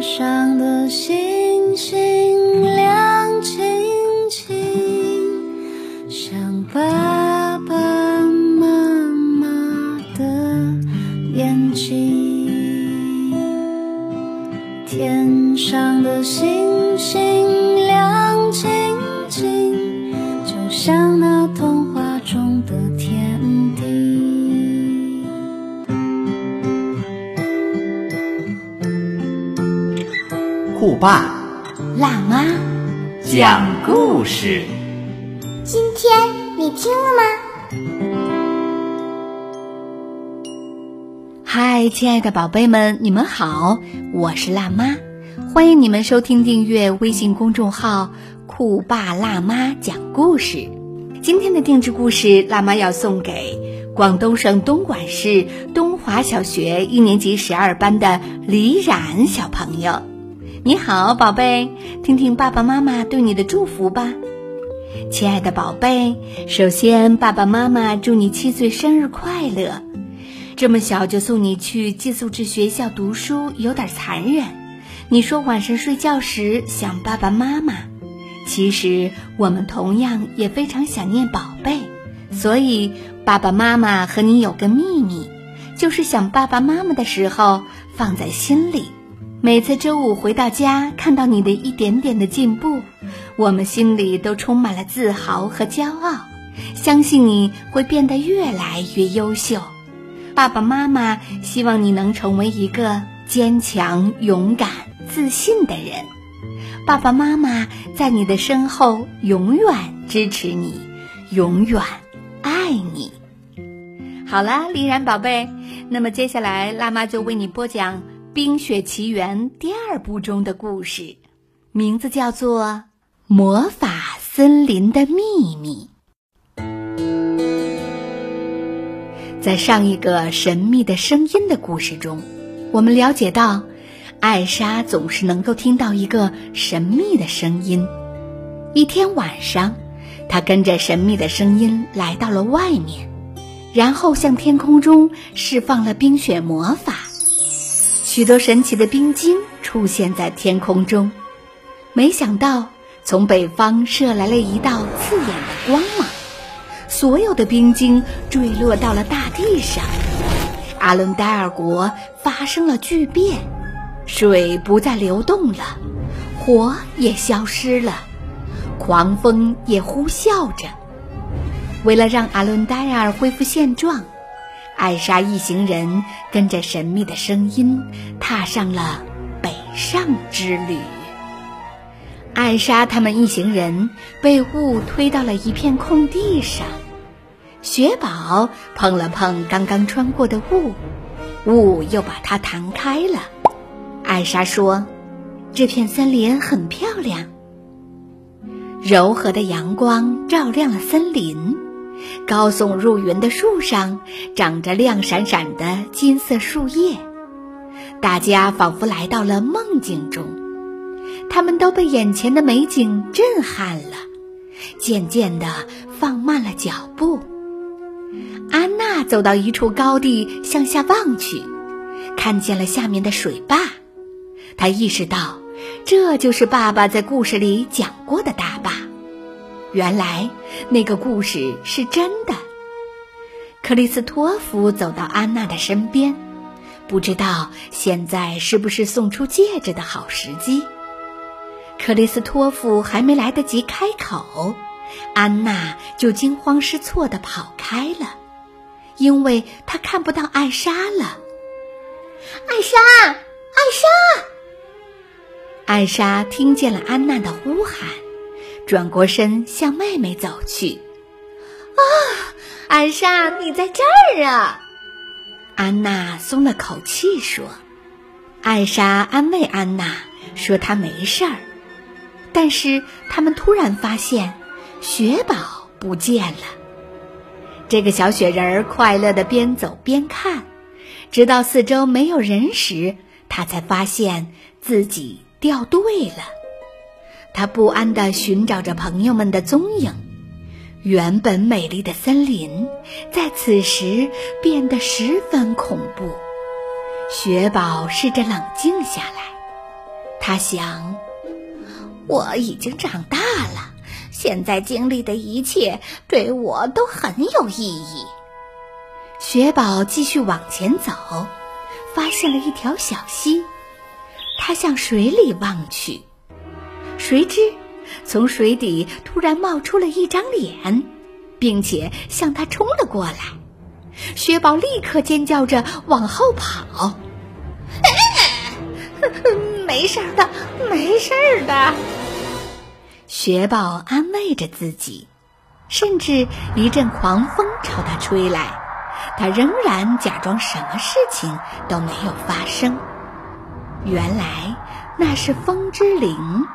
天上的星星。爸辣妈，讲故事。今天你听了吗？嗨，亲爱的宝贝们，你们好，我是辣妈，欢迎你们收听订阅微信公众号“酷爸辣妈讲故事”。今天的定制故事，辣妈要送给广东省东莞市东华小学一年级十二班的李冉小朋友。你好，宝贝，听听爸爸妈妈对你的祝福吧。亲爱的宝贝，首先爸爸妈妈祝你七岁生日快乐。这么小就送你去寄宿制学校读书，有点残忍。你说晚上睡觉时想爸爸妈妈，其实我们同样也非常想念宝贝。所以爸爸妈妈和你有个秘密，就是想爸爸妈妈的时候放在心里。每次周五回到家，看到你的一点点的进步，我们心里都充满了自豪和骄傲，相信你会变得越来越优秀。爸爸妈妈希望你能成为一个坚强、勇敢、自信的人。爸爸妈妈在你的身后永远支持你，永远爱你。好啦，丽然宝贝，那么接下来辣妈就为你播讲《冰雪奇缘》第二部中的故事，名字叫做《魔法森林的秘密》。在上一个神秘的声音的故事中，我们了解到，艾莎总是能够听到一个神秘的声音。一天晚上，她跟着神秘的声音来到了外面，然后向天空中释放了冰雪魔法。许多神奇的冰晶出现在天空中，没想到从北方射来了一道刺眼的光芒。所有的冰晶坠落到了大地上，阿伦戴尔国发生了巨变，水不再流动了，火也消失了，狂风也呼啸着。为了让阿伦戴尔恢复现状，艾莎一行人跟着神秘的声音踏上了北上之旅。艾莎他们一行人被雾推到了一片空地上，雪宝碰了碰刚刚穿过的雾，雾又把它弹开了。艾莎说：“这片森林很漂亮。”柔和的阳光照亮了森林，高耸入云的树上长着亮闪闪的金色树叶，大家仿佛来到了梦境中。他们都被眼前的美景震撼了，渐渐地放慢了脚步。安娜走到一处高地，向下望去，看见了下面的水坝。她意识到，这就是爸爸在故事里讲过的大。原来那个故事是真的。克里斯托夫走到安娜的身边，不知道现在是不是送出戒指的好时机。克里斯托夫还没来得及开口，安娜就惊慌失措地跑开了，因为她看不到艾莎了。艾莎，艾莎！艾莎听见了安娜的呼喊，转过身向妹妹走去。啊，艾莎，你在这儿啊！安娜松了口气说。艾莎安慰安娜说：“她没事儿。”但是他们突然发现，雪宝不见了。这个小雪人儿快乐的边走边看，直到四周没有人时，他才发现自己掉队了。他不安地寻找着朋友们的踪影。原本美丽的森林，在此时变得十分恐怖。雪宝试着冷静下来。他想，我已经长大了，现在经历的一切对我都很有意义。雪宝继续往前走，发现了一条小溪。他向水里望去，谁知从水底突然冒出了一张脸，并且向他冲了过来。雪宝立刻尖叫着往后跑。没事的，没事的。雪宝安慰着自己，甚至一阵狂风朝他吹来，他仍然假装什么事情都没有发生。原来那是风之灵。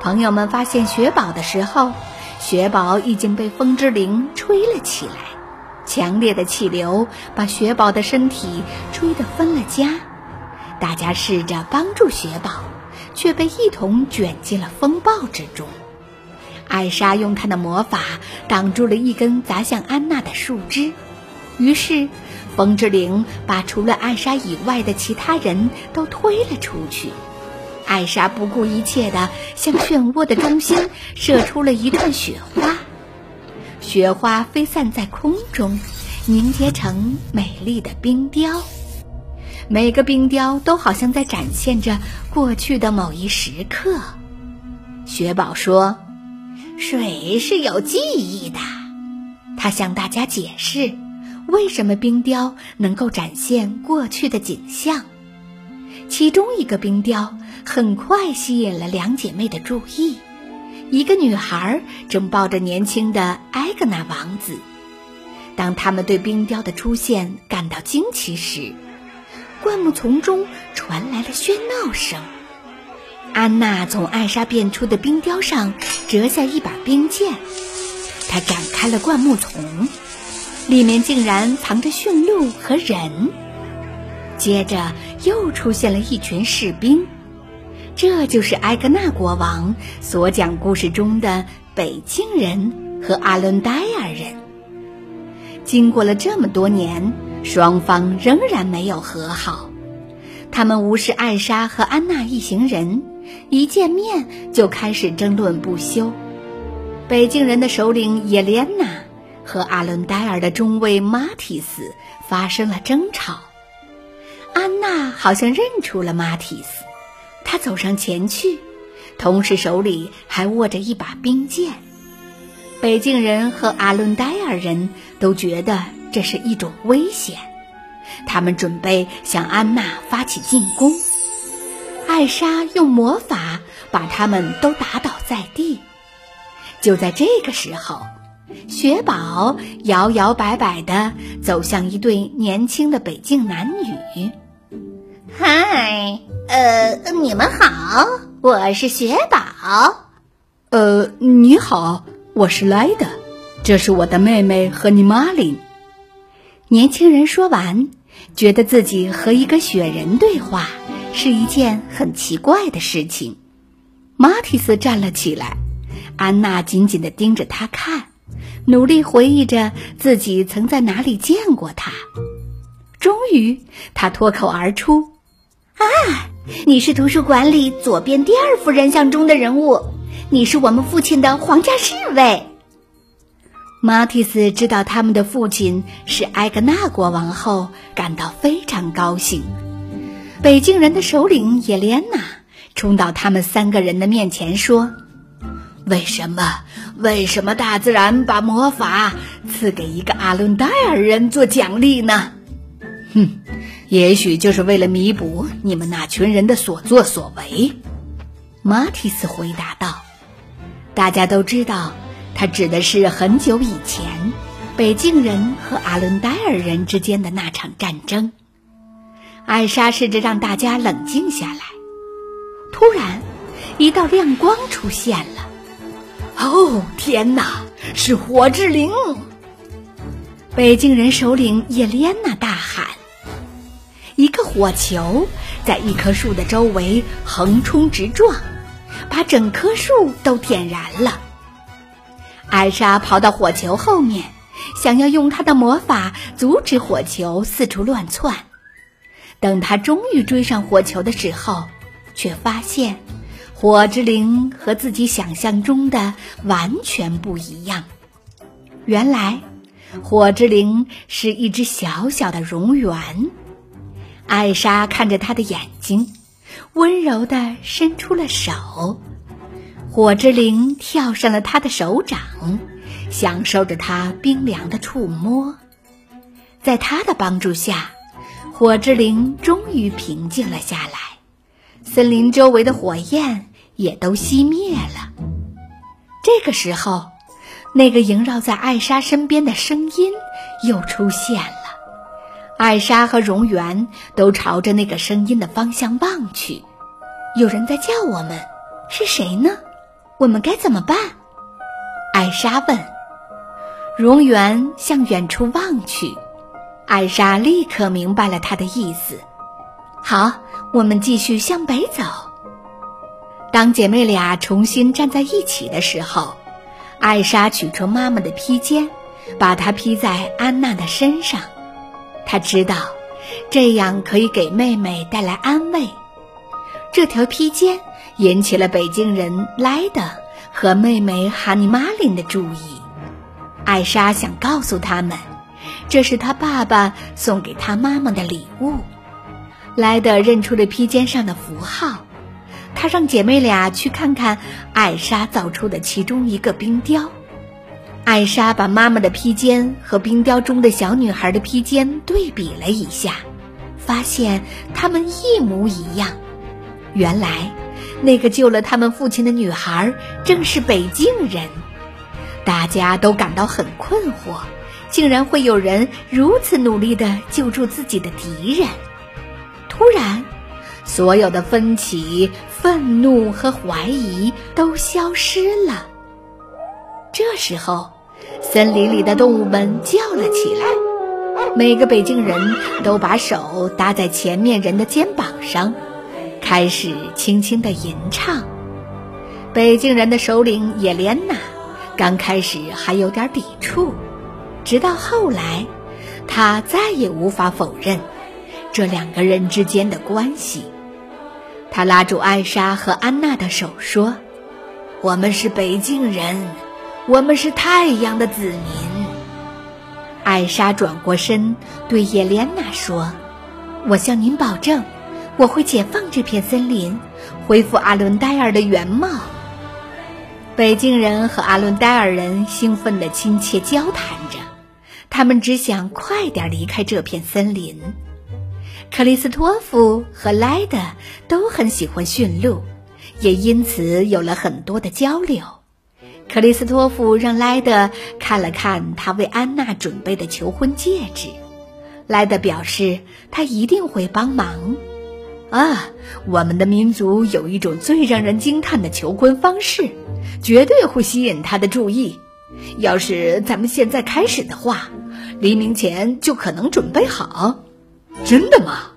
朋友们发现雪宝的时候，雪宝已经被风之灵吹了起来，强烈的气流把雪宝的身体吹得分了家。大家试着帮助雪宝，却被一同卷进了风暴之中。艾莎用她的魔法挡住了一根砸向安娜的树枝，于是风之灵把除了艾莎以外的其他人都推了出去。艾莎不顾一切地向漩涡的中心射出了一串雪花，雪花飞散在空中，凝结成美丽的冰雕。每个冰雕都好像在展现着过去的某一时刻。雪宝说：“水是有记忆的。”他向大家解释为什么冰雕能够展现过去的景象。其中一个冰雕很快吸引了两姐妹的注意。一个女孩正抱着年轻的埃格纳王子。当他们对冰雕的出现感到惊奇时，灌木丛中传来了喧闹声。安娜从艾莎变出的冰雕上折下一把冰剑，她展开了灌木丛，里面竟然藏着驯鹿和人。接着又出现了一群士兵，这就是埃格纳国王所讲故事中的北境人和阿伦戴尔人。经过了这么多年。双方仍然没有和好，他们无视艾莎和安娜一行人，一见面就开始争论不休。北境人的首领叶莲娜和阿伦戴尔的中尉马提斯发生了争吵。安娜好像认出了马提斯，她走上前去，同时手里还握着一把冰剑。北境人和阿伦戴尔人都觉得。这是一种危险，他们准备向安娜发起进攻。艾莎用魔法把他们都打倒在地。就在这个时候，雪宝摇摇摆摆地走向一对年轻的北境男女。“嗨，呃，你们好，我是雪宝。”“呃，你好，我是莱德，这是我的妹妹和你玛琳。”年轻人说完，觉得自己和一个雪人对话是一件很奇怪的事情。马蒂斯站了起来，安娜紧紧地盯着他看，努力回忆着自己曾在哪里见过他。终于，他脱口而出：“啊，你是图书馆里左边第二幅人像中的人物，你是我们父亲的皇家侍卫。”马蒂斯知道他们的父亲是埃格纳国王后，感到非常高兴。北京人的首领叶莲娜冲到他们三个人的面前说：“为什么？为什么大自然把魔法赐给一个阿伦戴尔人做奖励呢？”哼，也许就是为了弥补你们那群人的所作所为。”马蒂斯回答道。“大家都知道。”他指的是很久以前，北境人和阿伦戴尔人之间的那场战争。艾莎试着让大家冷静下来。突然，一道亮光出现了。哦，天哪！是火之灵！北境人首领叶莲娜大喊。一个火球在一棵树的周围横冲直撞，把整棵树都点燃了。艾莎跑到火球后面，想要用她的魔法阻止火球四处乱窜。等她终于追上火球的时候，却发现火之灵和自己想象中的完全不一样。原来，火之灵是一只小小的蝾螈。艾莎看着他的眼睛，温柔地伸出了手。火之灵跳上了他的手掌，享受着他冰凉的触摸。在他的帮助下，火之灵终于平静了下来，森林周围的火焰也都熄灭了。这个时候，那个萦绕在艾莎身边的声音又出现了。艾莎和荣源都朝着那个声音的方向望去，有人在叫我们，是谁呢？我们该怎么办？艾莎问。荣源向远处望去，艾莎立刻明白了他的意思。好，我们继续向北走。当姐妹俩重新站在一起的时候，艾莎取出妈妈的披肩，把它披在安娜的身上。他知道，这样可以给妹妹带来安慰。这条披肩引起了北京人莱德和妹妹哈尼玛琳的注意。艾莎想告诉他们，这是他爸爸送给他妈妈的礼物。莱德认出了披肩上的符号，他让姐妹俩去看看艾莎造出的其中一个冰雕。艾莎把妈妈的披肩和冰雕中的小女孩的披肩对比了一下，发现她们一模一样。原来，那个救了他们父亲的女孩正是北境人。大家都感到很困惑，竟然会有人如此努力地救助自己的敌人。突然，所有的分歧、愤怒和怀疑都消失了。这时候。森林里的动物们叫了起来，每个北京人都把手搭在前面人的肩膀上，开始轻轻的吟唱。北京人的首领叶莲娜刚开始还有点抵触，直到后来，他再也无法否认这两个人之间的关系。他拉住艾莎和安娜的手说：“我们是北京人。”我们是太阳的子民。艾莎转过身对叶莲娜说：“我向您保证，我会解放这片森林，恢复阿伦戴尔的原貌。”北京人和阿伦戴尔人兴奋地亲切交谈着，他们只想快点离开这片森林。克里斯托夫和莱德都很喜欢驯鹿，也因此有了很多的交流。克里斯托弗让莱德看了看他为安娜准备的求婚戒指，莱德表示他一定会帮忙。啊，我们的民族有一种最让人惊叹的求婚方式，绝对会吸引他的注意。要是咱们现在开始的话，黎明前就可能准备好。真的吗？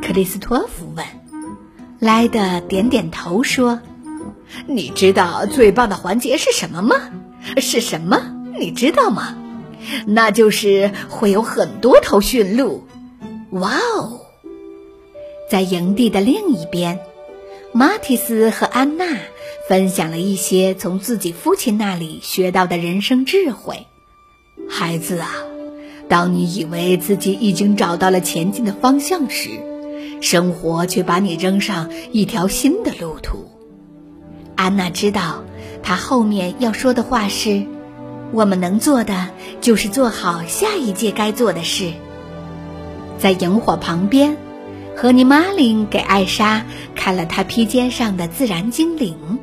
克里斯托弗问。莱德点点头说。你知道最棒的环节是什么吗？是什么？你知道吗？那就是会有很多头驯鹿。哇哦！在营地的另一边，马蒂斯和安娜分享了一些从自己父亲那里学到的人生智慧。孩子啊，当你以为自己已经找到了前进的方向时，生活却把你扔上一条新的路途。安娜知道，她后面要说的话是：“我们能做的就是做好下一届该做的事。”在萤火旁边，和尼玛琳给艾莎看了她披肩上的自然精灵。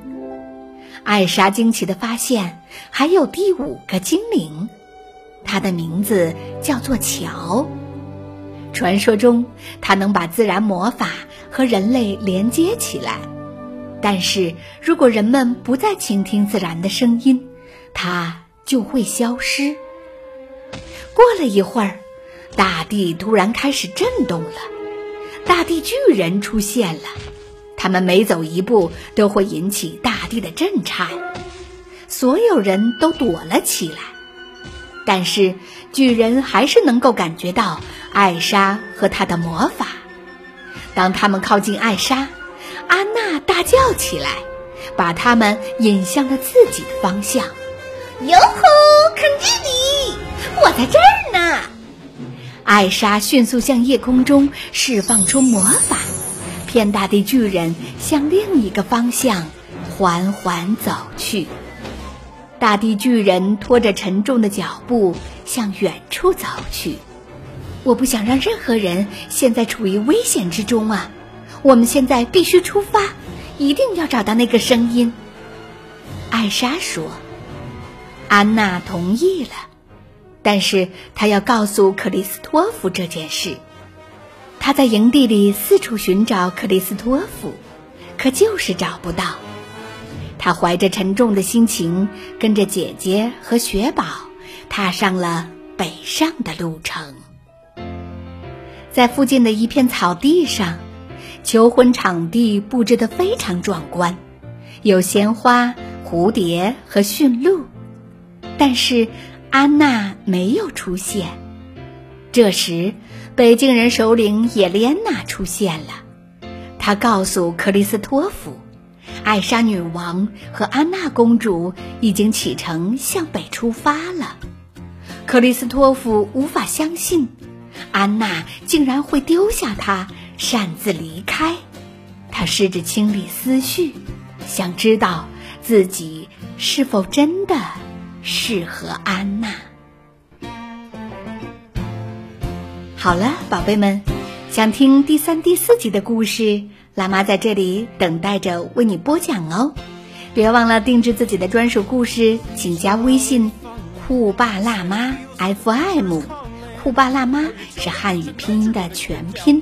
艾莎惊奇地发现，还有第五个精灵，它的名字叫做乔。传说中，它能把自然魔法和人类连接起来。但是如果人们不再倾听自然的声音，它就会消失。过了一会儿，大地突然开始震动了，大地巨人出现了，他们每走一步都会引起大地的震颤，所有人都躲了起来。但是巨人还是能够感觉到艾莎和她的魔法。当他们靠近艾莎。安娜大叫起来，把他们引向了自己的方向。哟吼，看这里，我在这儿呢！艾莎迅速向夜空中释放出魔法，骗大地巨人向另一个方向缓缓走去。大地巨人拖着沉重的脚步向远处走去。我不想让任何人现在处于危险之中啊！我们现在必须出发，一定要找到那个声音。艾莎说。安娜同意了，但是她要告诉克里斯托弗这件事。她在营地里四处寻找克里斯托弗，可就是找不到。她怀着沉重的心情，跟着姐姐和雪宝，踏上了北上的路程。在附近的一片草地上，求婚场地布置得非常壮观，有鲜花、蝴蝶和驯鹿。但是安娜没有出现。这时，北京人首领叶莲娜出现了。她告诉克里斯托弗，艾莎女王和安娜公主已经启程向北出发了。克里斯托弗无法相信，安娜竟然会丢下他擅自离开。他试着清理思绪，想知道自己是否真的。适合安娜。好了，宝贝们，想听第三、第四集的故事，辣妈在这里等待着为你播讲哦。别忘了定制自己的专属故事，请加微信“酷爸辣妈 FM”。酷爸辣妈是汉语拼音的全拼。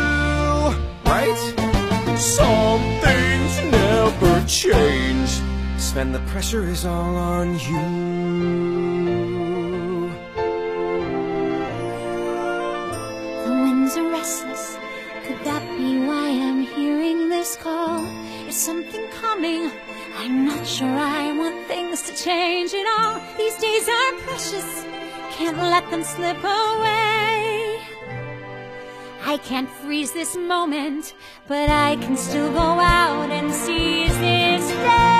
Right? Some things never change. Sven, the pressure is all on you. The winds are restless. Could that be why I'm hearing this call? Is something coming? I'm not sure I want things to change at all. These days are precious. Can't let them slip away. I can't freeze this moment, but I can still go out and seize this day.